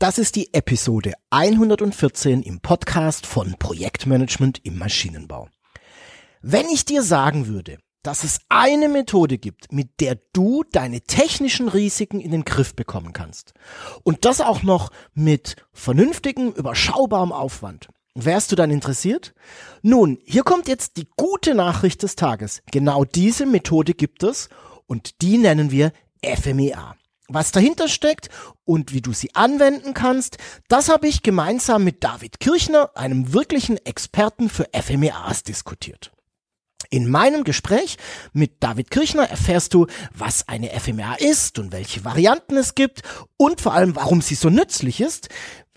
Das ist die Episode 114 im Podcast von Projektmanagement im Maschinenbau. Wenn ich dir sagen würde, dass es eine Methode gibt, mit der du deine technischen Risiken in den Griff bekommen kannst. Und das auch noch mit vernünftigem, überschaubarem Aufwand. Wärst du dann interessiert? Nun, hier kommt jetzt die gute Nachricht des Tages. Genau diese Methode gibt es und die nennen wir FMEA. Was dahinter steckt und wie du sie anwenden kannst, das habe ich gemeinsam mit David Kirchner, einem wirklichen Experten für FMEAs, diskutiert. In meinem Gespräch mit David Kirchner erfährst du, was eine FMEA ist und welche Varianten es gibt und vor allem, warum sie so nützlich ist,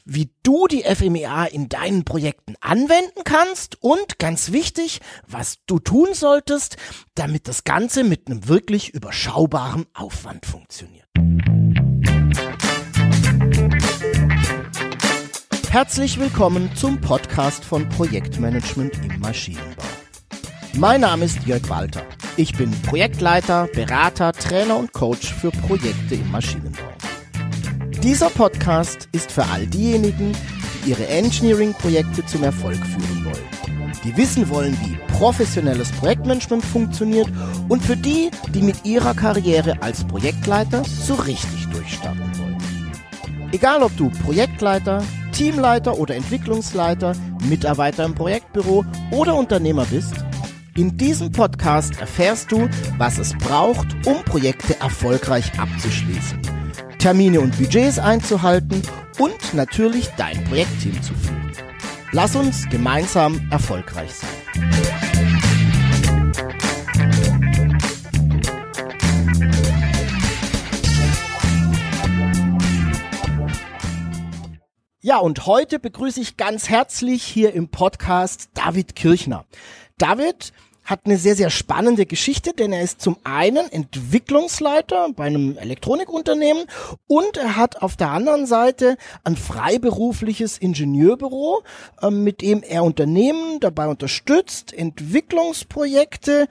wie du die FMEA in deinen Projekten anwenden kannst und ganz wichtig, was du tun solltest, damit das Ganze mit einem wirklich überschaubaren Aufwand funktioniert. Herzlich willkommen zum Podcast von Projektmanagement im Maschinenbau. Mein Name ist Jörg Walter. Ich bin Projektleiter, Berater, Trainer und Coach für Projekte im Maschinenbau. Dieser Podcast ist für all diejenigen, die ihre Engineering-Projekte zum Erfolg führen wollen. Die wissen wollen, wie professionelles Projektmanagement funktioniert und für die, die mit ihrer Karriere als Projektleiter so richtig durchstarten wollen. Egal ob du Projektleiter, Teamleiter oder Entwicklungsleiter, Mitarbeiter im Projektbüro oder Unternehmer bist, in diesem Podcast erfährst du, was es braucht, um Projekte erfolgreich abzuschließen Termine und Budgets einzuhalten und natürlich dein Projektteam zu führen. Lass uns gemeinsam erfolgreich sein. Ja, und heute begrüße ich ganz herzlich hier im Podcast David Kirchner. David hat eine sehr, sehr spannende Geschichte, denn er ist zum einen Entwicklungsleiter bei einem Elektronikunternehmen und er hat auf der anderen Seite ein freiberufliches Ingenieurbüro, äh, mit dem er Unternehmen dabei unterstützt, Entwicklungsprojekte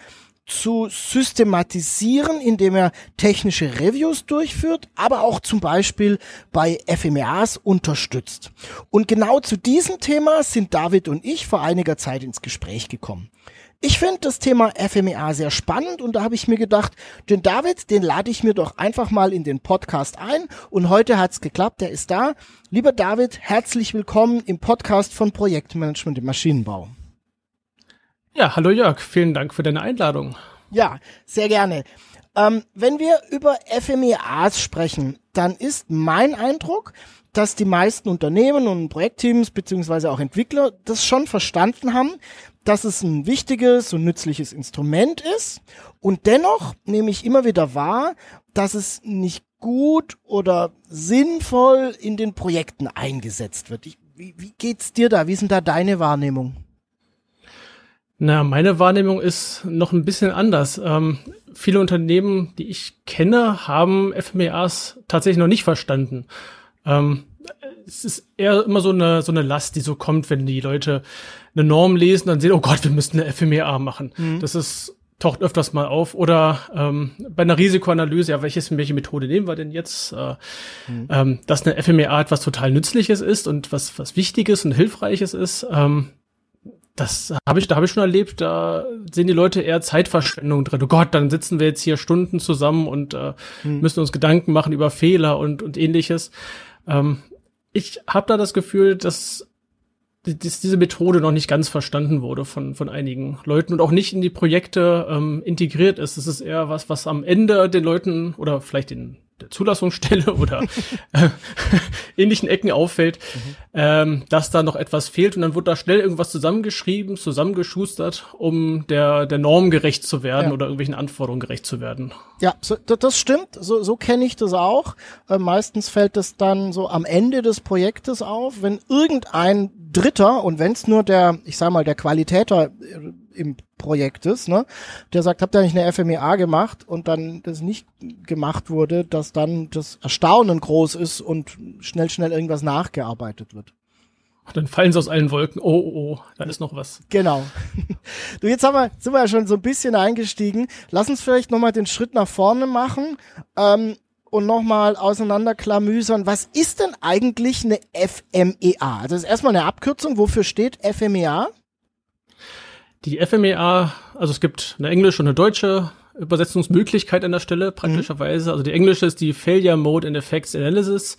zu systematisieren, indem er technische Reviews durchführt, aber auch zum Beispiel bei FMEAs unterstützt. Und genau zu diesem Thema sind David und ich vor einiger Zeit ins Gespräch gekommen. Ich finde das Thema FMEA sehr spannend und da habe ich mir gedacht, den David, den lade ich mir doch einfach mal in den Podcast ein und heute hat's geklappt, der ist da. Lieber David, herzlich willkommen im Podcast von Projektmanagement im Maschinenbau. Ja, hallo Jörg, vielen Dank für deine Einladung. Ja, sehr gerne. Ähm, wenn wir über FMEAs sprechen, dann ist mein Eindruck, dass die meisten Unternehmen und Projektteams beziehungsweise auch Entwickler das schon verstanden haben, dass es ein wichtiges und nützliches Instrument ist. Und dennoch nehme ich immer wieder wahr, dass es nicht gut oder sinnvoll in den Projekten eingesetzt wird. Ich, wie, wie geht's dir da? Wie sind da deine Wahrnehmung? Na, meine Wahrnehmung ist noch ein bisschen anders. Ähm, viele Unternehmen, die ich kenne, haben FMEAs tatsächlich noch nicht verstanden. Ähm, es ist eher immer so eine, so eine Last, die so kommt, wenn die Leute eine Norm lesen, dann sehen, oh Gott, wir müssten eine FMEA machen. Mhm. Das ist taucht öfters mal auf. Oder ähm, bei einer Risikoanalyse, ja, welches, welche Methode nehmen wir denn jetzt? Äh, mhm. ähm, dass eine FMEA etwas total Nützliches ist und was, was Wichtiges und Hilfreiches ist. Ähm, das habe ich, da habe ich schon erlebt, da sehen die Leute eher Zeitverschwendung drin. Oh Gott, dann sitzen wir jetzt hier Stunden zusammen und äh, mhm. müssen uns Gedanken machen über Fehler und, und ähnliches. Ähm, ich habe da das Gefühl, dass dass diese Methode noch nicht ganz verstanden wurde von, von einigen Leuten und auch nicht in die Projekte ähm, integriert ist. Das ist eher was, was am Ende den Leuten oder vielleicht den der Zulassungsstelle oder äh, ähnlichen Ecken auffällt, mhm. ähm, dass da noch etwas fehlt und dann wird da schnell irgendwas zusammengeschrieben, zusammengeschustert, um der, der Norm gerecht zu werden ja. oder irgendwelchen Anforderungen gerecht zu werden. Ja, so, das stimmt. So, so kenne ich das auch. Äh, meistens fällt es dann so am Ende des Projektes auf, wenn irgendein Dritter und wenn es nur der, ich sag mal, der Qualitäter äh, im Projekt ist, ne, der sagt, habt ihr nicht eine FMEA gemacht und dann das nicht gemacht wurde, dass dann das Erstaunen groß ist und schnell, schnell irgendwas nachgearbeitet wird. Dann fallen sie aus allen Wolken. Oh, oh, oh, da ist noch was. Genau. Du, jetzt haben wir, sind wir ja schon so ein bisschen eingestiegen. Lass uns vielleicht nochmal den Schritt nach vorne machen. Ähm, und nochmal auseinanderklamüsern, was ist denn eigentlich eine FMEA? Also das ist erstmal eine Abkürzung. Wofür steht FMEA? Die FMEA, also es gibt eine englische und eine deutsche Übersetzungsmöglichkeit an der Stelle, praktischerweise. Mhm. Also die englische ist die Failure Mode and Effects Analysis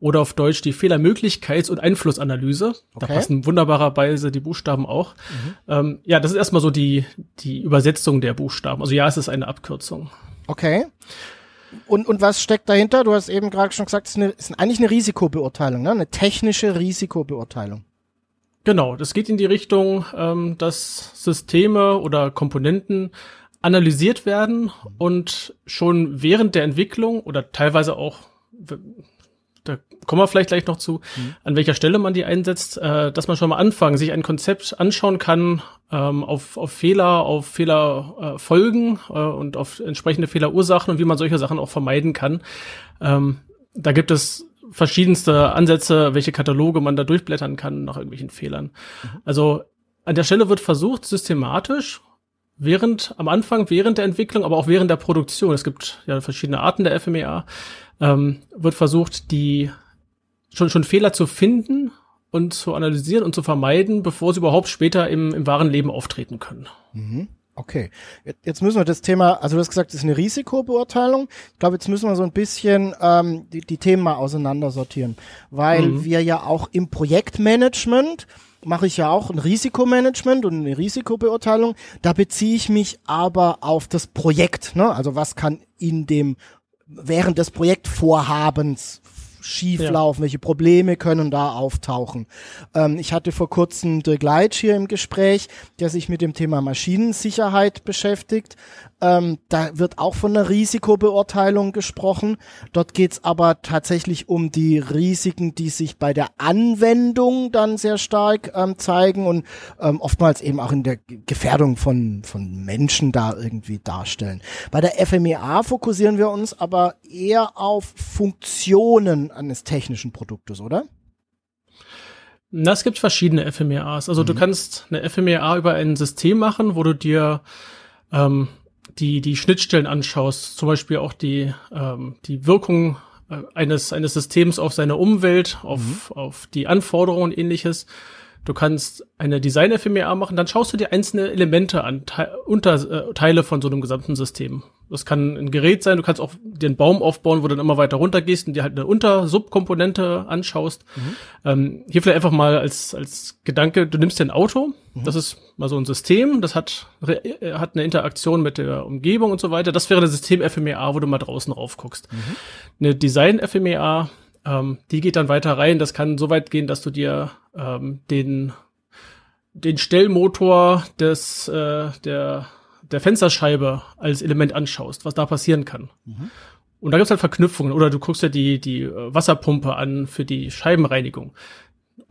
oder auf Deutsch die Fehlermöglichkeits- und Einflussanalyse. Okay. Da passen wunderbarerweise die Buchstaben auch. Mhm. Ähm, ja, das ist erstmal so die, die Übersetzung der Buchstaben. Also ja, es ist eine Abkürzung. Okay. Und, und was steckt dahinter? Du hast eben gerade schon gesagt, es ist, eine, es ist eigentlich eine Risikobeurteilung, ne? eine technische Risikobeurteilung. Genau, das geht in die Richtung, ähm, dass Systeme oder Komponenten analysiert werden und schon während der Entwicklung oder teilweise auch, da kommen wir vielleicht gleich noch zu, mhm. an welcher Stelle man die einsetzt, äh, dass man schon mal anfangen, sich ein Konzept anschauen kann, ähm, auf, auf Fehler, auf Fehlerfolgen äh, äh, und auf entsprechende Fehlerursachen und wie man solche Sachen auch vermeiden kann. Ähm, da gibt es verschiedenste Ansätze, welche Kataloge man da durchblättern kann nach irgendwelchen Fehlern. Mhm. Also an der Stelle wird versucht, systematisch während, am Anfang, während der Entwicklung, aber auch während der Produktion, es gibt ja verschiedene Arten der FMEA, ähm, wird versucht, die schon, schon Fehler zu finden und zu analysieren und zu vermeiden, bevor sie überhaupt später im, im wahren Leben auftreten können. Mhm. Okay, jetzt müssen wir das Thema, also du hast gesagt, das ist eine Risikobeurteilung. Ich glaube, jetzt müssen wir so ein bisschen ähm, die, die Themen mal auseinandersortieren, weil mhm. wir ja auch im Projektmanagement mache ich ja auch ein Risikomanagement und eine Risikobeurteilung. Da beziehe ich mich aber auf das Projekt. Ne? Also was kann in dem während des Projektvorhabens schieflaufen, ja. welche Probleme können da auftauchen. Ähm, ich hatte vor kurzem Dirk Leitsch hier im Gespräch, der sich mit dem Thema Maschinensicherheit beschäftigt. Ähm, da wird auch von einer Risikobeurteilung gesprochen. Dort geht es aber tatsächlich um die Risiken, die sich bei der Anwendung dann sehr stark ähm, zeigen und ähm, oftmals eben auch in der Gefährdung von, von Menschen da irgendwie darstellen. Bei der FMEA fokussieren wir uns aber eher auf Funktionen eines technischen Produktes, oder? Na, es gibt verschiedene FMEAs. Also mhm. du kannst eine FMEA über ein System machen, wo du dir ähm, die, die Schnittstellen anschaust, zum Beispiel auch die, ähm, die Wirkung äh, eines, eines Systems auf seine Umwelt, auf, mhm. auf die Anforderungen und ähnliches. Du kannst eine Design-FMEA machen, dann schaust du dir einzelne Elemente an, Te Unterteile äh, von so einem gesamten System. Das kann ein Gerät sein, du kannst auch den Baum aufbauen, wo du dann immer weiter runter gehst und dir halt eine Unter-Subkomponente anschaust. Mhm. Ähm, hier vielleicht einfach mal als, als Gedanke, du nimmst dir ein Auto, mhm. das ist mal so ein System, das hat, äh, hat eine Interaktion mit der Umgebung und so weiter. Das wäre das System FMEA, wo du mal draußen rauf guckst. Mhm. Eine Design-FMEA, ähm, die geht dann weiter rein. Das kann so weit gehen, dass du dir ähm, den, den Stellmotor des, äh, der der Fensterscheibe als Element anschaust, was da passieren kann. Mhm. Und da gibt's halt Verknüpfungen. Oder du guckst dir die, die Wasserpumpe an für die Scheibenreinigung.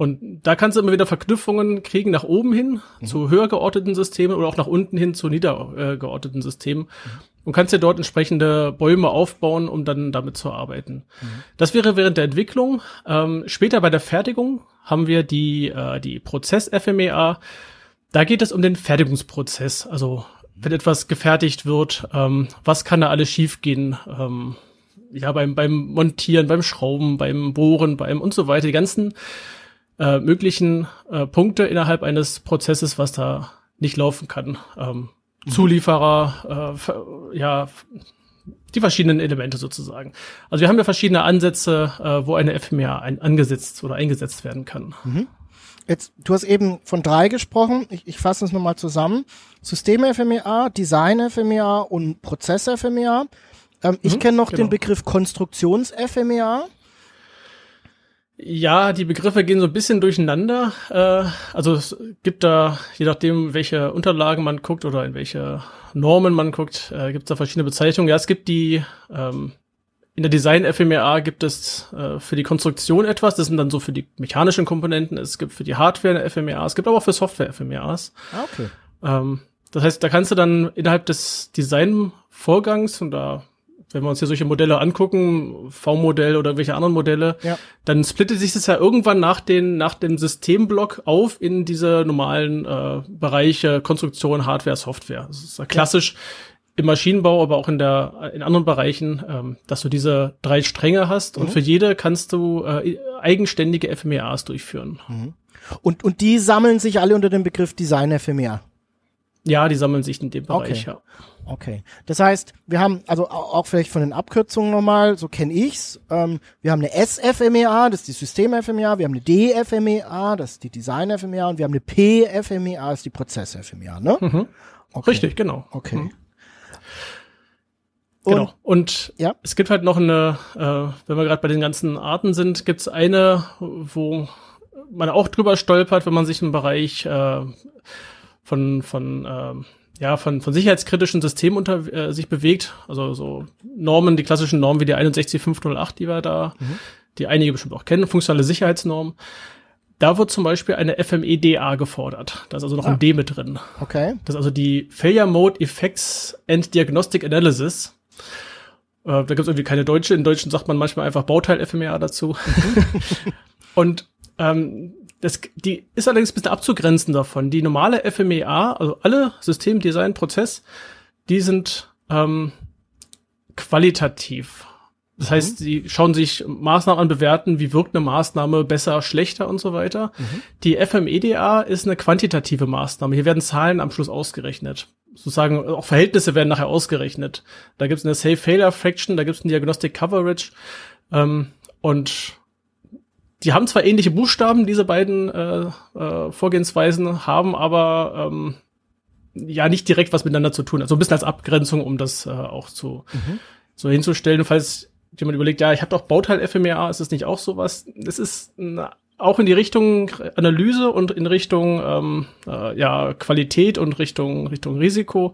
Und da kannst du immer wieder Verknüpfungen kriegen nach oben hin mhm. zu höher geordneten Systemen oder auch nach unten hin zu niedergeordneten äh, Systemen. Mhm. Und kannst dir dort entsprechende Bäume aufbauen, um dann damit zu arbeiten. Mhm. Das wäre während der Entwicklung. Ähm, später bei der Fertigung haben wir die, äh, die Prozess-FMEA. Da geht es um den Fertigungsprozess. Also wenn etwas gefertigt wird, ähm, was kann da alles schiefgehen? Ähm, ja, beim, beim Montieren, beim Schrauben, beim Bohren, beim und so weiter, die ganzen äh, möglichen äh, Punkte innerhalb eines Prozesses, was da nicht laufen kann. Ähm, mhm. Zulieferer, äh, ja, die verschiedenen Elemente sozusagen. Also wir haben ja verschiedene Ansätze, äh, wo eine FMEA ein, angesetzt oder eingesetzt werden kann. Mhm. Jetzt, du hast eben von drei gesprochen. Ich, ich fasse es nochmal zusammen. System-FMEA, Design-FMEA und Prozess-FMEA. Ähm, mhm, ich kenne noch genau. den Begriff Konstruktions-FMEA. Ja, die Begriffe gehen so ein bisschen durcheinander. Äh, also es gibt da, je nachdem, welche Unterlagen man guckt oder in welche Normen man guckt, äh, gibt es da verschiedene Bezeichnungen. Ja, es gibt die ähm, in der Design FMEA gibt es äh, für die Konstruktion etwas, das sind dann so für die mechanischen Komponenten, es gibt für die Hardware eine FMEA, es gibt aber auch für Software FMEAs. Ah, okay. Ähm, das heißt, da kannst du dann innerhalb des Designvorgangs und da wenn wir uns hier solche Modelle angucken, V-Modell oder welche anderen Modelle, ja. dann splittet sich das ja irgendwann nach den nach dem Systemblock auf in diese normalen äh, Bereiche Konstruktion, Hardware, Software. Das ist ja klassisch. Ja im Maschinenbau, aber auch in der in anderen Bereichen, ähm, dass du diese drei Stränge hast mhm. und für jede kannst du äh, eigenständige FMEAs durchführen. Mhm. Und und die sammeln sich alle unter dem Begriff Design FMEA. Ja, die sammeln sich in dem Bereich, okay. ja. Okay. Das heißt, wir haben, also auch vielleicht von den Abkürzungen nochmal, so kenne ich's. Ähm, wir haben eine SFMEA, das ist die System-FMEA, wir haben eine DFMEA, das ist die Design-FMEA und wir haben eine PFMEA, das ist die Prozess-FMEA, ne? Mhm. Okay. Richtig, genau. Okay. Mhm. Und, genau. Und ja? es gibt halt noch eine, äh, wenn wir gerade bei den ganzen Arten sind, gibt's eine, wo man auch drüber stolpert, wenn man sich im Bereich äh, von, von, äh, ja, von, von sicherheitskritischen Systemen unter äh, sich bewegt. Also so Normen, die klassischen Normen wie die 61508, die wir da, mhm. die einige bestimmt auch kennen, funktionale Sicherheitsnormen. Da wird zum Beispiel eine FMEDA gefordert. Da ist also noch ah. ein D mit drin. Okay. Das ist also die Failure Mode Effects and Diagnostic Analysis. Äh, da gibt es irgendwie keine deutsche. In Deutschen sagt man manchmal einfach Bauteil FMEA dazu. Mhm. Und ähm, das, die ist allerdings ein bisschen abzugrenzen davon. Die normale FMEA, also alle Systemdesign, Prozess, die sind ähm, qualitativ. Das mhm. heißt, sie schauen sich Maßnahmen an, bewerten, wie wirkt eine Maßnahme besser, schlechter und so weiter. Mhm. Die FMEDA ist eine quantitative Maßnahme. Hier werden Zahlen am Schluss ausgerechnet. Sozusagen auch Verhältnisse werden nachher ausgerechnet. Da gibt es eine Safe Failure Fraction, da gibt es eine Diagnostic Coverage. Ähm, und die haben zwar ähnliche Buchstaben, diese beiden äh, äh, Vorgehensweisen, haben aber ähm, ja nicht direkt was miteinander zu tun. Also ein bisschen als Abgrenzung, um das äh, auch zu mhm. so hinzustellen. Falls jemand überlegt, ja, ich habe doch Bauteil FMEA, ist das nicht auch sowas? Es ist eine, auch in die Richtung Analyse und in Richtung ähm, äh, ja Qualität und Richtung Richtung Risiko.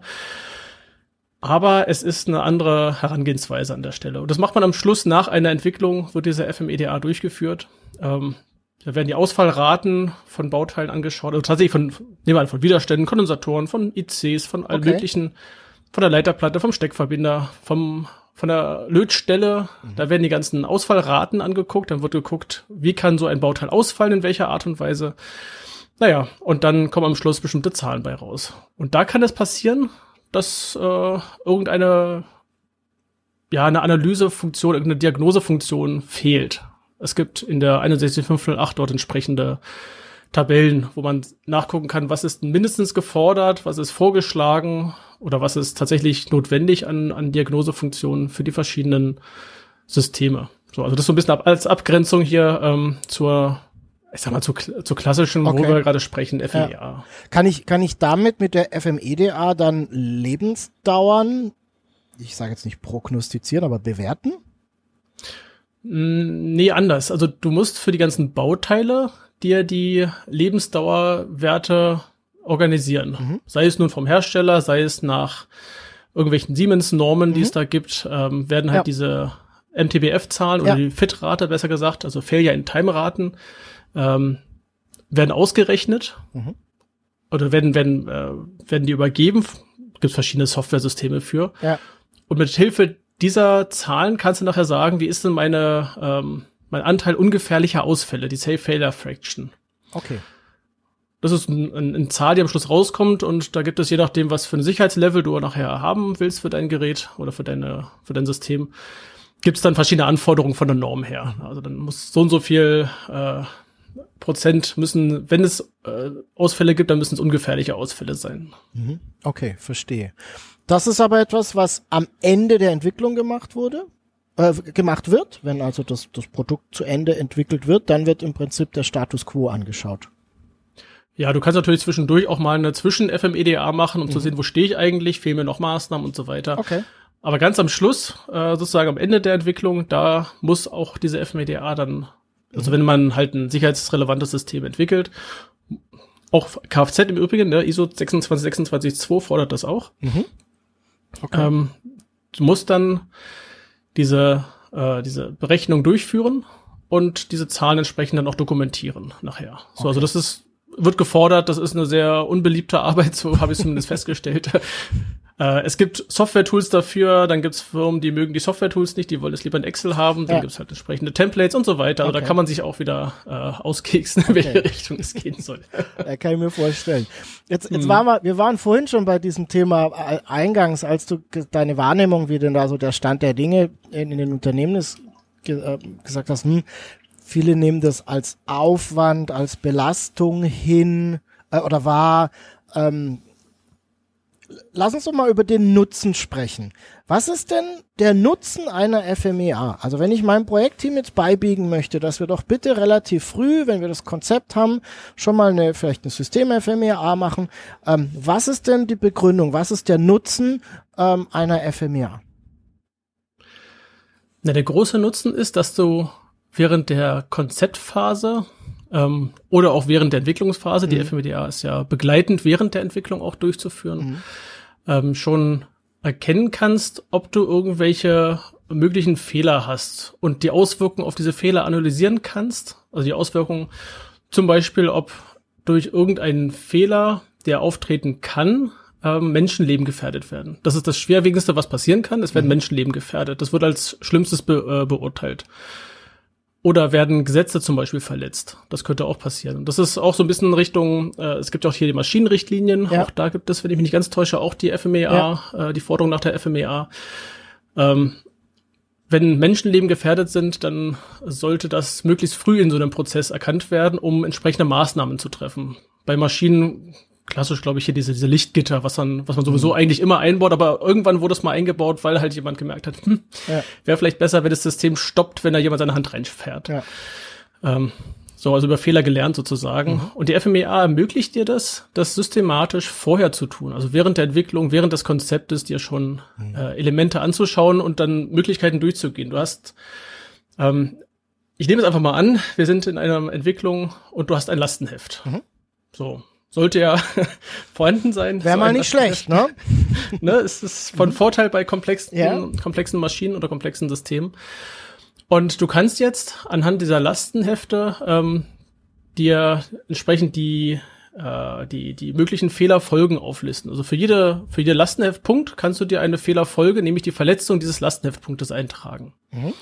Aber es ist eine andere Herangehensweise an der Stelle. Und das macht man am Schluss nach einer Entwicklung, wird diese FMEDA durchgeführt. Ähm, da werden die Ausfallraten von Bauteilen angeschaut, also tatsächlich von, nehmen wir an, von Widerständen, Kondensatoren, von ICs, von allen okay. möglichen, von der Leiterplatte, vom Steckverbinder, vom, von der Lötstelle. Mhm. Da werden die ganzen Ausfallraten angeguckt, dann wird geguckt, wie kann so ein Bauteil ausfallen, in welcher Art und Weise. Naja, und dann kommen am Schluss bestimmte Zahlen bei raus. Und da kann es passieren, dass äh, irgendeine ja eine Analysefunktion, irgendeine Diagnosefunktion fehlt. Es gibt in der 61508 dort entsprechende Tabellen, wo man nachgucken kann, was ist mindestens gefordert, was ist vorgeschlagen oder was ist tatsächlich notwendig an, an Diagnosefunktionen für die verschiedenen Systeme. So, also das so ein bisschen ab, als Abgrenzung hier ähm, zur, ich sag mal, zu, zur klassischen, okay. wo wir gerade sprechen, FMEA. Ja. Kann ich, kann ich damit mit der FMEDA dann Lebensdauern, ich sage jetzt nicht prognostizieren, aber bewerten? Nee, anders. Also du musst für die ganzen Bauteile dir die Lebensdauerwerte organisieren. Mhm. Sei es nun vom Hersteller, sei es nach irgendwelchen Siemens-Normen, mhm. die es da gibt, ähm, werden halt ja. diese MTBF-Zahlen ja. oder die FIT-Rate, besser gesagt, also Failure in Time-Raten, ähm, werden ausgerechnet mhm. oder werden, werden, äh, werden die übergeben. Gibt verschiedene Software-Systeme für. Ja. Und mit Hilfe dieser Zahlen kannst du nachher sagen, wie ist denn meine, ähm, mein Anteil ungefährlicher Ausfälle, die Safe Failure Fraction. Okay. Das ist ein, ein, eine Zahl, die am Schluss rauskommt und da gibt es je nachdem, was für ein Sicherheitslevel du nachher haben willst für dein Gerät oder für deine, für dein System, gibt es dann verschiedene Anforderungen von der Norm her. Also dann muss so und so viel äh, Prozent müssen, wenn es äh, Ausfälle gibt, dann müssen es ungefährliche Ausfälle sein. Mhm. Okay, verstehe. Das ist aber etwas, was am Ende der Entwicklung gemacht wurde, äh, gemacht wird. Wenn also das, das Produkt zu Ende entwickelt wird, dann wird im Prinzip der Status quo angeschaut. Ja, du kannst natürlich zwischendurch auch mal eine Zwischen-FMEDA machen, um mhm. zu sehen, wo stehe ich eigentlich, fehlen mir noch Maßnahmen und so weiter. Okay. Aber ganz am Schluss, äh, sozusagen am Ende der Entwicklung, da muss auch diese FMEDA dann, also mhm. wenn man halt ein sicherheitsrelevantes System entwickelt, auch Kfz im Übrigen, der ISO 26262 fordert das auch. Mhm. Okay. Ähm, du musst dann diese, äh, diese Berechnung durchführen und diese Zahlen entsprechend dann auch dokumentieren nachher. So, okay. also das ist, wird gefordert, das ist eine sehr unbeliebte Arbeit, so habe ich zumindest festgestellt. Äh, es gibt Software-Tools dafür, dann gibt's Firmen, die mögen die Software-Tools nicht, die wollen es lieber in Excel haben, dann ja. gibt's halt entsprechende Templates und so weiter. Also okay. da kann man sich auch wieder äh, auskeksen, in welche Richtung es gehen soll. Ja, kann ich mir vorstellen. Jetzt, jetzt hm. waren wir, wir waren vorhin schon bei diesem Thema äh, eingangs, als du deine Wahrnehmung, wie denn da so der Stand der Dinge in, in den Unternehmen ist, äh, gesagt hast, hm, viele nehmen das als Aufwand, als Belastung hin äh, oder war. Ähm, lass uns doch mal über den Nutzen sprechen. Was ist denn der Nutzen einer FMEA? Also wenn ich meinem Projektteam jetzt beibiegen möchte, dass wir doch bitte relativ früh, wenn wir das Konzept haben, schon mal eine vielleicht eine System-FMEA machen. Ähm, was ist denn die Begründung? Was ist der Nutzen ähm, einer FMEA? Na, der große Nutzen ist, dass du während der Konzeptphase ähm, oder auch während der Entwicklungsphase, mhm. die FMDA ist ja begleitend während der Entwicklung auch durchzuführen, mhm. ähm, schon erkennen kannst, ob du irgendwelche möglichen Fehler hast und die Auswirkungen auf diese Fehler analysieren kannst. Also die Auswirkungen zum Beispiel, ob durch irgendeinen Fehler, der auftreten kann, ähm, Menschenleben gefährdet werden. Das ist das Schwerwiegendste, was passieren kann. Es werden mhm. Menschenleben gefährdet. Das wird als Schlimmstes be äh, beurteilt. Oder werden Gesetze zum Beispiel verletzt? Das könnte auch passieren. das ist auch so ein bisschen in Richtung, äh, es gibt ja auch hier die Maschinenrichtlinien. Ja. Auch da gibt es, wenn ich mich nicht ganz täusche, auch die FMEA, ja. äh, die Forderung nach der FMEA. Ähm, wenn Menschenleben gefährdet sind, dann sollte das möglichst früh in so einem Prozess erkannt werden, um entsprechende Maßnahmen zu treffen. Bei Maschinen klassisch, glaube ich, hier diese, diese Lichtgitter, was dann, was man sowieso mhm. eigentlich immer einbaut, aber irgendwann wurde es mal eingebaut, weil halt jemand gemerkt hat, hm, ja. wäre vielleicht besser, wenn das System stoppt, wenn da jemand seine Hand reinfährt. Ja. Ähm, so, also über Fehler gelernt sozusagen. Mhm. Und die FMEA ermöglicht dir das, das systematisch vorher zu tun. Also während der Entwicklung, während des Konzeptes dir schon mhm. äh, Elemente anzuschauen und dann Möglichkeiten durchzugehen. Du hast, ähm, ich nehme es einfach mal an, wir sind in einer Entwicklung und du hast ein Lastenheft. Mhm. So, sollte ja vorhanden sein. Wäre mal nicht schlecht, ne? ne? Es ist von Vorteil bei komplexen, ja. komplexen Maschinen oder komplexen Systemen. Und du kannst jetzt anhand dieser Lastenhefte ähm, dir entsprechend die äh, die die möglichen Fehlerfolgen auflisten. Also für jede für jede Lastenheftpunkt kannst du dir eine Fehlerfolge, nämlich die Verletzung dieses Lastenheftpunktes eintragen. Mhm.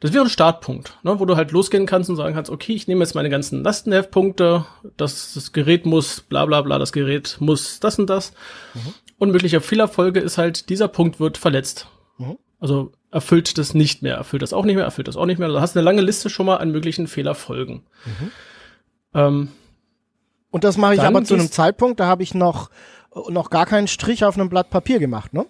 Das wäre ein Startpunkt, ne, wo du halt losgehen kannst und sagen kannst, okay, ich nehme jetzt meine ganzen Lastenheftpunkte, das, das Gerät muss, bla bla bla, das Gerät muss das und das. Mhm. Und mögliche Fehlerfolge ist halt, dieser Punkt wird verletzt. Mhm. Also erfüllt das nicht mehr, erfüllt das auch nicht mehr, erfüllt das auch nicht mehr. Also hast eine lange Liste schon mal an möglichen Fehlerfolgen. Mhm. Ähm, und das mache ich aber zu einem Zeitpunkt, da habe ich noch, noch gar keinen Strich auf einem Blatt Papier gemacht, ne?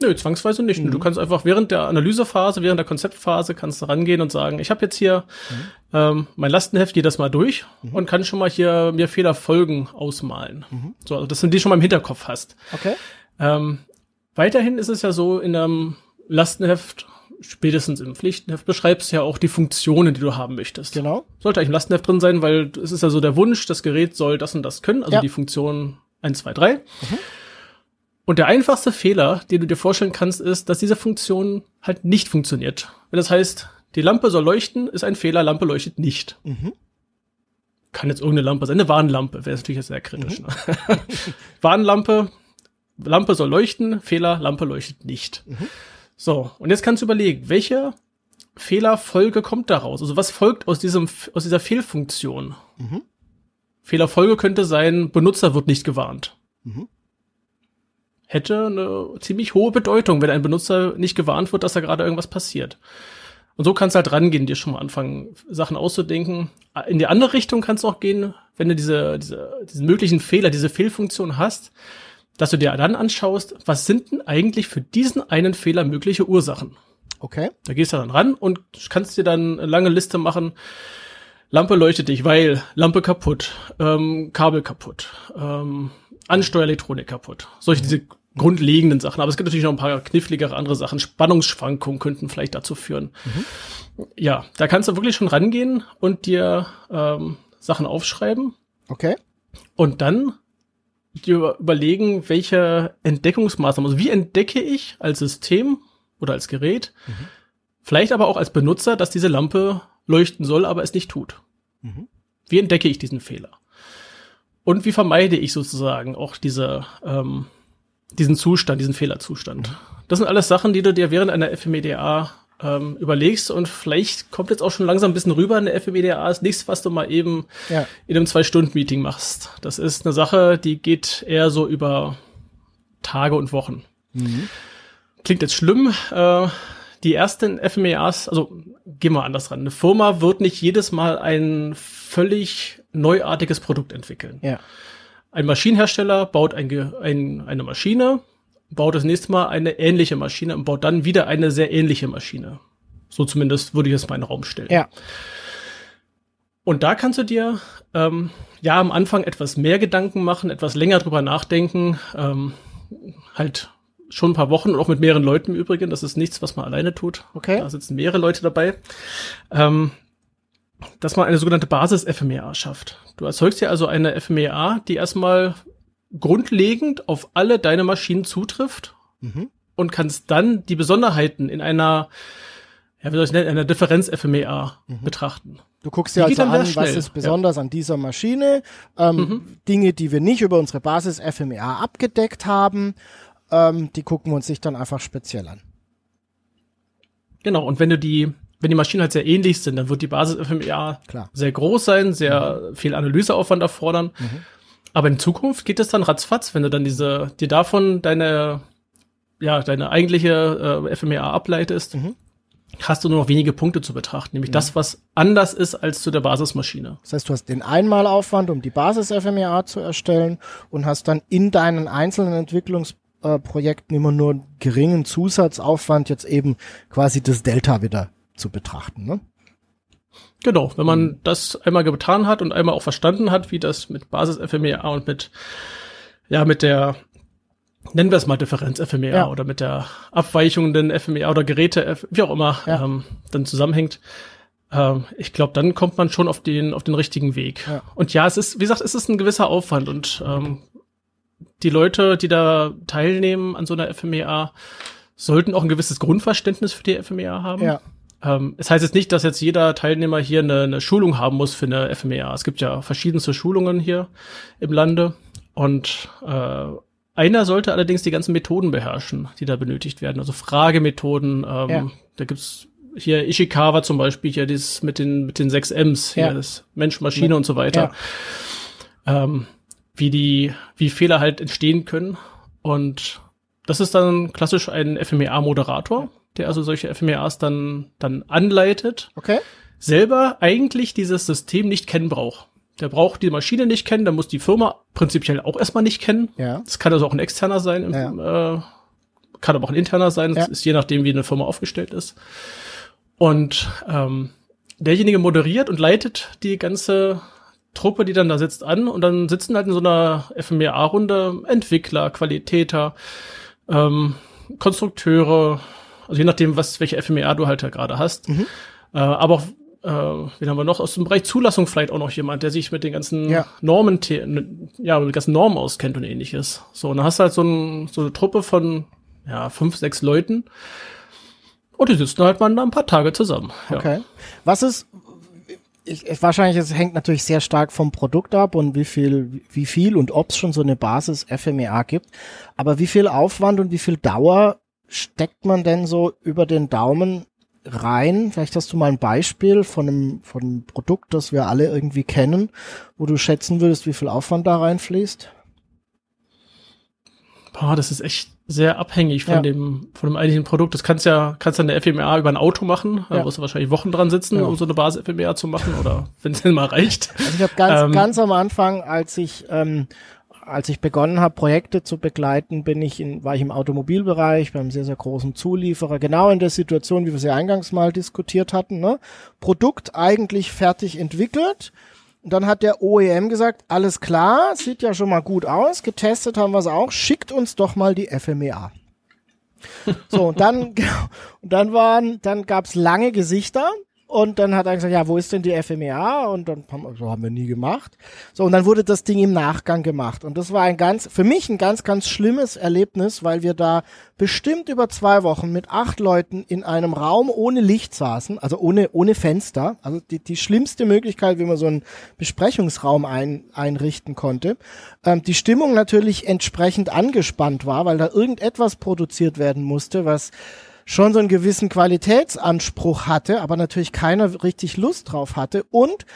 Nö, zwangsweise nicht. Mhm. Du kannst einfach während der Analysephase, während der Konzeptphase kannst du rangehen und sagen, ich habe jetzt hier mhm. ähm, mein Lastenheft, gehe das mal durch mhm. und kann schon mal hier mir Fehlerfolgen ausmalen. Mhm. So, also dass du die schon mal im Hinterkopf hast. Okay. Ähm, weiterhin ist es ja so, in einem Lastenheft, spätestens im Pflichtenheft, beschreibst du ja auch die Funktionen, die du haben möchtest. Genau. Sollte eigentlich im Lastenheft drin sein, weil es ist ja so der Wunsch, das Gerät soll das und das können, also ja. die Funktion 1, 2, 3. Mhm. Und der einfachste Fehler, den du dir vorstellen kannst, ist, dass diese Funktion halt nicht funktioniert. Wenn das heißt, die Lampe soll leuchten, ist ein Fehler, Lampe leuchtet nicht. Mhm. Kann jetzt irgendeine Lampe sein, eine Warnlampe, wäre natürlich sehr kritisch. Mhm. Ne? Warnlampe, Lampe soll leuchten, Fehler, Lampe leuchtet nicht. Mhm. So, und jetzt kannst du überlegen, welche Fehlerfolge kommt daraus? Also was folgt aus diesem, aus dieser Fehlfunktion? Mhm. Fehlerfolge könnte sein, Benutzer wird nicht gewarnt. Mhm hätte eine ziemlich hohe Bedeutung, wenn ein Benutzer nicht gewarnt wird, dass da gerade irgendwas passiert. Und so kannst du halt rangehen, dir schon mal anfangen, Sachen auszudenken. In die andere Richtung kannst du auch gehen, wenn du diese, diese, diesen möglichen Fehler, diese Fehlfunktion hast, dass du dir dann anschaust, was sind denn eigentlich für diesen einen Fehler mögliche Ursachen? Okay. Da gehst du dann ran und kannst dir dann eine lange Liste machen. Lampe leuchtet dich, weil Lampe kaputt, ähm, Kabel kaputt, ähm, Ansteuerelektronik kaputt. Solche diese grundlegenden Sachen. Aber es gibt natürlich noch ein paar kniffligere andere Sachen. Spannungsschwankungen könnten vielleicht dazu führen. Mhm. Ja, da kannst du wirklich schon rangehen und dir ähm, Sachen aufschreiben. Okay. Und dann dir überlegen, welche Entdeckungsmaßnahmen, also wie entdecke ich als System oder als Gerät, mhm. vielleicht aber auch als Benutzer, dass diese Lampe leuchten soll, aber es nicht tut. Mhm. Wie entdecke ich diesen Fehler? Und wie vermeide ich sozusagen auch diese ähm, diesen Zustand, diesen Fehlerzustand. Das sind alles Sachen, die du dir während einer FMEDA ähm, überlegst und vielleicht kommt jetzt auch schon langsam ein bisschen rüber. Eine FMEDA ist nichts, was du mal eben ja. in einem Zwei-Stunden-Meeting machst. Das ist eine Sache, die geht eher so über Tage und Wochen. Mhm. Klingt jetzt schlimm. Äh, die ersten FMEAs, also gehen wir anders ran. Eine Firma wird nicht jedes Mal ein völlig neuartiges Produkt entwickeln. Ja. Ein Maschinenhersteller baut ein, ein, eine Maschine, baut das nächste Mal eine ähnliche Maschine und baut dann wieder eine sehr ähnliche Maschine. So zumindest würde ich es mal in den Raum stellen. Ja. Und da kannst du dir ähm, ja am Anfang etwas mehr Gedanken machen, etwas länger drüber nachdenken, ähm, halt schon ein paar Wochen und auch mit mehreren Leuten im Übrigen. Das ist nichts, was man alleine tut. Okay. Da sitzen mehrere Leute dabei. Ähm, dass man eine sogenannte Basis-FMEA schafft. Du erzeugst ja also eine FMEA, die erstmal grundlegend auf alle deine Maschinen zutrifft mhm. und kannst dann die Besonderheiten in einer, ja, wie soll ich nennen, einer Differenz-FMEA mhm. betrachten. Du guckst dir also an, was ist besonders ja. an dieser Maschine, ähm, mhm. Dinge, die wir nicht über unsere Basis-FMEA abgedeckt haben, ähm, die gucken wir uns sich dann einfach speziell an. Genau, und wenn du die wenn die Maschinen halt sehr ähnlich sind, dann wird die Basis FMEA Klar. sehr groß sein, sehr mhm. viel Analyseaufwand erfordern. Mhm. Aber in Zukunft geht es dann ratzfatz, wenn du dann diese, dir davon deine, ja, deine eigentliche äh, FMEA ableitest, mhm. hast du nur noch wenige Punkte zu betrachten, nämlich mhm. das, was anders ist als zu der Basismaschine. Das heißt, du hast den Einmalaufwand, um die Basis FMEA zu erstellen und hast dann in deinen einzelnen Entwicklungsprojekten immer nur geringen Zusatzaufwand jetzt eben quasi das Delta wieder zu betrachten. Ne? Genau, wenn man mhm. das einmal getan hat und einmal auch verstanden hat, wie das mit Basis FMEA und mit ja mit der nennen wir es mal Differenz FMEA ja. oder mit der abweichenden FMEA oder Geräte wie auch immer ja. ähm, dann zusammenhängt. Ähm, ich glaube, dann kommt man schon auf den auf den richtigen Weg. Ja. Und ja, es ist wie gesagt, es ist ein gewisser Aufwand und ähm, die Leute, die da teilnehmen an so einer FMEA, sollten auch ein gewisses Grundverständnis für die FMEA haben. Ja. Ähm, es heißt jetzt nicht, dass jetzt jeder Teilnehmer hier eine, eine Schulung haben muss für eine FMEA. Es gibt ja verschiedenste Schulungen hier im Lande und äh, einer sollte allerdings die ganzen Methoden beherrschen, die da benötigt werden. Also Fragemethoden. Ähm, ja. Da gibt's hier Ishikawa zum Beispiel, hier dieses mit den mit den sechs M's, hier ja. das Mensch, Maschine ja. und so weiter. Ähm, wie die, wie Fehler halt entstehen können. Und das ist dann klassisch ein FMEA-Moderator der also solche FMEAs dann, dann anleitet. Okay. Selber eigentlich dieses System nicht kennen braucht. Der braucht die Maschine nicht kennen, der muss die Firma prinzipiell auch erstmal nicht kennen. Ja. Das kann also auch ein externer sein, ja. äh, kann aber auch ein interner sein, das ja. ist je nachdem, wie eine Firma aufgestellt ist. Und ähm, derjenige moderiert und leitet die ganze Truppe, die dann da sitzt, an und dann sitzen halt in so einer FMEA-Runde Entwickler, Qualitäter, ähm, Konstrukteure, also je nachdem, was, welche FMEA du halt da gerade hast. Mhm. Äh, aber auch, äh, wen haben wir noch? Aus dem Bereich Zulassung vielleicht auch noch jemand, der sich mit den ganzen ja. Normen, ja, mit den ganzen Normen auskennt und ähnliches. So, und dann hast du halt so, ein, so eine Truppe von, ja, fünf, sechs Leuten. Und die sitzen halt mal ein paar Tage zusammen. Ja. Okay. Was ist, ich, wahrscheinlich, es hängt natürlich sehr stark vom Produkt ab und wie viel, wie viel und ob es schon so eine Basis FMEA gibt. Aber wie viel Aufwand und wie viel Dauer steckt man denn so über den Daumen rein? Vielleicht hast du mal ein Beispiel von einem, von einem Produkt, das wir alle irgendwie kennen, wo du schätzen würdest, wie viel Aufwand da reinfließt? Boah, das ist echt sehr abhängig von ja. dem, von dem eigentlichen Produkt. Das kannst ja, kannst dann eine FMEA über ein Auto machen. Da musst du wahrscheinlich Wochen dran sitzen, ja. um so eine Basis FMEA zu machen oder wenn es denn mal reicht. Also ich habe ganz, ähm, ganz am Anfang, als ich ähm, als ich begonnen habe, Projekte zu begleiten, bin ich in, war ich im Automobilbereich beim sehr, sehr großen Zulieferer, genau in der Situation, wie wir sie eingangs mal diskutiert hatten. Ne? Produkt eigentlich fertig entwickelt. Und dann hat der OEM gesagt, alles klar, sieht ja schon mal gut aus, getestet haben wir es auch, schickt uns doch mal die FMEA. so, und dann, und dann waren, dann gab's lange Gesichter Und dann hat er gesagt, ja, wo ist denn die FMEA? Und dann haben, so haben wir nie gemacht. So, und dann wurde das Ding im Nachgang gemacht. Und das war ein ganz, für mich ein ganz, ganz schlimmes Erlebnis, weil wir da bestimmt über zwei Wochen mit acht Leuten in einem Raum ohne Licht saßen, also ohne, ohne Fenster. Also die, die schlimmste Möglichkeit, wie man so einen Besprechungsraum ein, einrichten konnte. Ähm, die Stimmung natürlich entsprechend angespannt war, weil da irgendetwas produziert werden musste, was schon so einen gewissen Qualitätsanspruch hatte, aber natürlich keiner richtig Lust drauf hatte und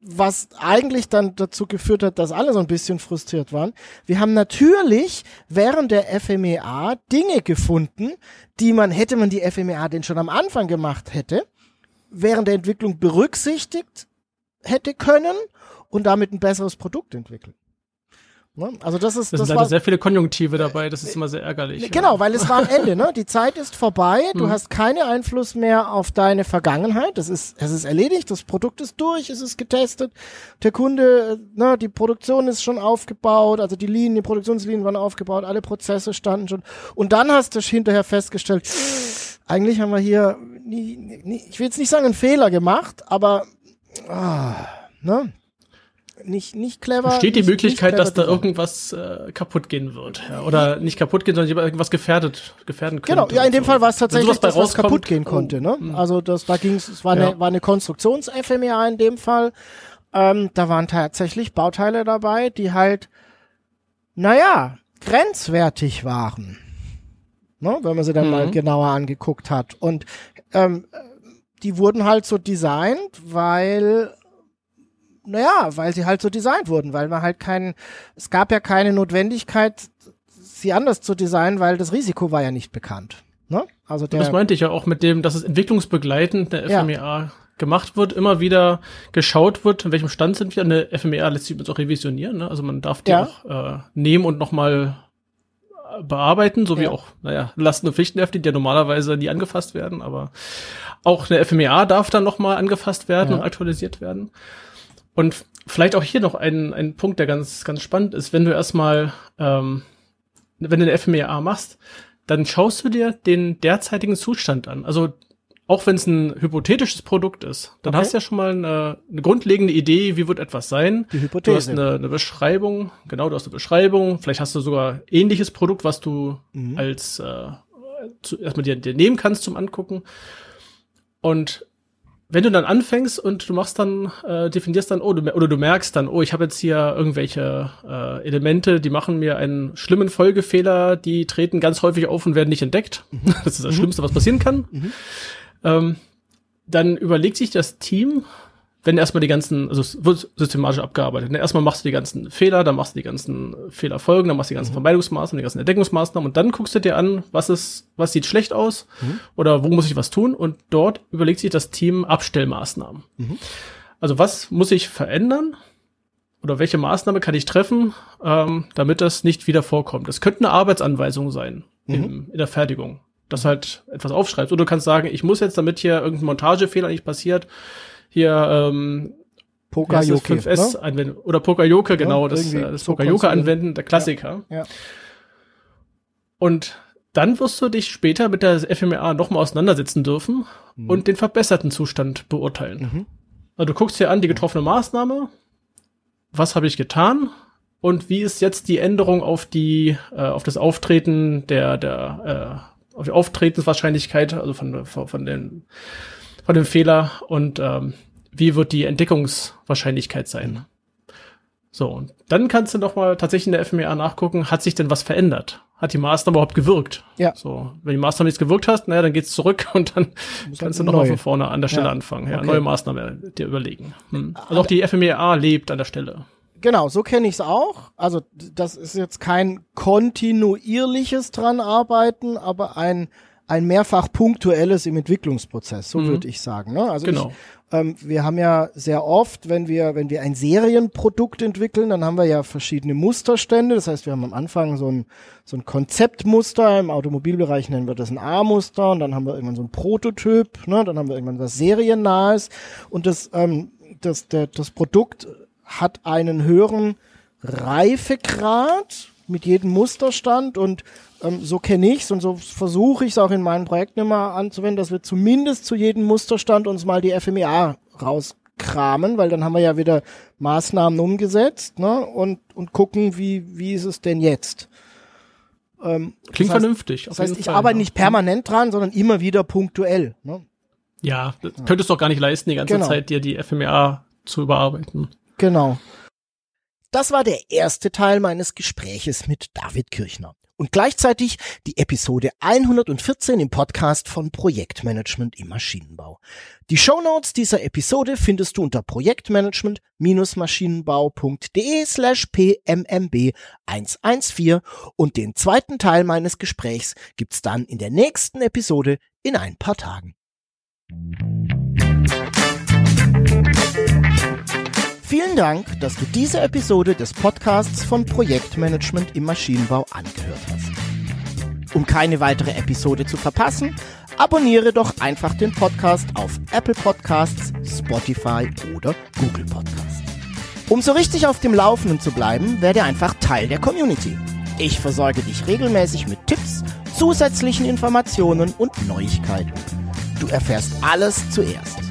was eigentlich dann dazu geführt hat, dass alle so ein bisschen frustriert waren. Wir haben natürlich während der FMEA Dinge gefunden, die man, hätte man die FMEA denn schon am Anfang gemacht hätte, während der Entwicklung berücksichtigt hätte können und damit ein besseres Produkt entwickeln. Ne? Also das ist das, das sind war leider sehr viele Konjunktive dabei, das ist immer sehr ärgerlich. Genau, ja. weil es war am Ende, ne? Die Zeit ist vorbei, du Mhm. hast keinen Einfluss mehr auf deine Vergangenheit. Das ist, es ist erledigt, das Produkt ist durch, es ist getestet. Der Kunde, äh, ne, die Produktion ist schon aufgebaut, also die Linien, die Produktionslinien waren aufgebaut, alle Prozesse standen schon. Und dann hast du hinterher festgestellt, eigentlich haben wir hier nie, nie, ich will jetzt nicht sagen einen Fehler gemacht, aber ah, ne? Nicht, nicht clever. Besteht die nicht, Möglichkeit, nicht dass da irgendwas äh, kaputt gehen wird? Ja, oder nicht kaputt gehen, sondern irgendwas gefährdet, gefährden könnte. Genau, ja, in dem so. Fall war es tatsächlich, dass was kaputt gehen oh, konnte. Ne? hm. Also das, da ging es, es war eine, Ja. war eine Konstruktions-FMEA in dem Fall. Ähm, da waren tatsächlich Bauteile dabei, die halt, naja, grenzwertig waren. Ne? Wenn man sie dann Mhm. mal genauer angeguckt hat. Und ähm, die wurden halt so designt, weil naja, weil sie halt so designt wurden, weil man halt keinen, es gab ja keine Notwendigkeit, sie anders zu designen, weil das Risiko war ja nicht bekannt. Ne? Also der, Das meinte ich ja auch mit dem, dass es entwicklungsbegleitend der Ja. FMEA gemacht wird, immer wieder geschaut wird, in welchem Stand sind wir. Eine FMEA lässt sich übrigens auch revisionieren, ne? also man darf die Ja. auch äh, nehmen und nochmal bearbeiten, so wie Ja. auch, naja, Lasten- und Pflichtenhefte, die ja normalerweise nie angefasst werden, aber auch eine FMEA darf dann nochmal angefasst werden und aktualisiert werden. Und vielleicht auch hier noch ein, ein Punkt, der ganz, ganz spannend ist, wenn du erstmal, ähm, wenn du eine FMEA machst, dann schaust du dir den derzeitigen Zustand an. Also auch wenn es ein hypothetisches Produkt ist, dann Okay. hast du ja schon mal eine, eine grundlegende Idee, wie wird etwas sein. die Du hast Hypothese. eine, eine Beschreibung, genau, du hast eine Beschreibung. Vielleicht hast du sogar ähnliches Produkt, was du Mhm. als äh, zu, erstmal dir, dir nehmen kannst zum Angucken. Und wenn du dann anfängst und du machst dann, äh, definierst dann, oh, du, oder du merkst dann, oh, ich habe jetzt hier irgendwelche äh, Elemente, die machen mir einen schlimmen Folgefehler, die treten ganz häufig auf und werden nicht entdeckt. Das ist das Schlimmste, was passieren kann. Mhm. Ähm, dann überlegt sich das Team, wenn erstmal die ganzen, also es wird systematisch abgearbeitet. Ne? Erstmal machst du die ganzen Fehler, dann machst du die ganzen Fehlerfolgen, dann machst du die ganzen Vermeidungsmaßnahmen, die ganzen Entdeckungsmaßnahmen und dann guckst du dir an, was ist, was sieht schlecht aus oder wo muss ich was tun und dort überlegt sich das Team Abstellmaßnahmen. Mhm. Also was muss ich verändern oder welche Maßnahme kann ich treffen, ähm, damit das nicht wieder vorkommt. Das könnte eine Arbeitsanweisung sein im, in der Fertigung, dass halt etwas aufschreibst. Oder du kannst sagen, ich muss jetzt, damit hier irgendein Montagefehler nicht passiert, hier ähm, Poker-Yoke, 5S ne? anwenden. Oder Poker-Yoke, genau, das, äh, das konstruieren. anwenden, der Klassiker. Ja. Und dann wirst du dich später mit der FMEA nochmal auseinandersetzen dürfen und den verbesserten Zustand beurteilen. Mhm. Also du guckst dir an die getroffene Maßnahme, was habe ich getan und wie ist jetzt die Änderung auf die, äh, auf das Auftreten der, der, äh, auf die Auftretenswahrscheinlichkeit, also von, von, von den, von dem Fehler und ähm, wie wird die Entdeckungswahrscheinlichkeit sein. So, und dann kannst du noch mal tatsächlich in der FMEA nachgucken, hat sich denn was verändert? Hat die Maßnahme überhaupt gewirkt? Ja. So, wenn die Maßnahme nicht gewirkt hast, naja, dann geht's zurück und dann Muss kannst halt du noch mal neu. von vorne an der Stelle Ja. anfangen. Ja, Okay. neue Maßnahme dir überlegen. Hm. Also auch die FMEA lebt an der Stelle. Genau, so kenne ich es auch. Also das ist jetzt kein kontinuierliches dran arbeiten, aber ein ein mehrfach punktuelles im Entwicklungsprozess, so Mhm. würde ich sagen. Ne? Also Genau. ich, ähm, wir haben ja sehr oft, wenn wir wenn wir ein Serienprodukt entwickeln, dann haben wir ja verschiedene Musterstände. Das heißt, wir haben am Anfang so ein so ein Konzeptmuster. Im Automobilbereich nennen wir das ein A-Muster und dann haben wir irgendwann so ein Prototyp. Ne? Dann haben wir irgendwann was seriennahes und das ähm, das der, das Produkt hat einen höheren Reifegrad mit jedem Musterstand und ähm, so kenne ich es und so versuche ich es auch in meinen Projekten immer anzuwenden, dass wir zumindest zu jedem Musterstand uns mal die FMEA rauskramen, weil dann haben wir ja wieder Maßnahmen umgesetzt ne? und, und gucken, wie, wie ist es denn jetzt. Ähm, Klingt das heißt, vernünftig. Das heißt, ich Fall, arbeite ja. nicht permanent dran, sondern immer wieder punktuell. Ne? Ja, das ja. könntest du doch gar nicht leisten, die ganze genau. Zeit dir die FMEA zu überarbeiten. Genau. Das war der erste Teil meines Gespräches mit David Kirchner und gleichzeitig die Episode 114 im Podcast von Projektmanagement im Maschinenbau. Die Shownotes dieser Episode findest du unter projektmanagement-maschinenbau.de slash pmmb 114 und den zweiten Teil meines Gesprächs gibt's dann in der nächsten Episode in ein paar Tagen. Vielen Dank, dass du diese Episode des Podcasts von Projektmanagement im Maschinenbau angehört hast. Um keine weitere Episode zu verpassen, abonniere doch einfach den Podcast auf Apple Podcasts, Spotify oder Google Podcasts. Um so richtig auf dem Laufenden zu bleiben, werde einfach Teil der Community. Ich versorge dich regelmäßig mit Tipps, zusätzlichen Informationen und Neuigkeiten. Du erfährst alles zuerst.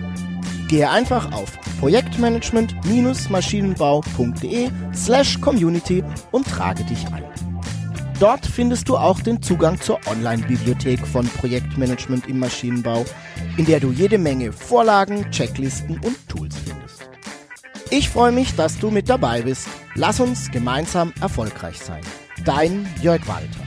Gehe einfach auf projektmanagement-maschinenbau.de slash community und trage dich ein. Dort findest du auch den Zugang zur Online-Bibliothek von Projektmanagement im Maschinenbau, in der du jede Menge Vorlagen, Checklisten und Tools findest. Ich freue mich, dass du mit dabei bist. Lass uns gemeinsam erfolgreich sein. Dein Jörg Walter.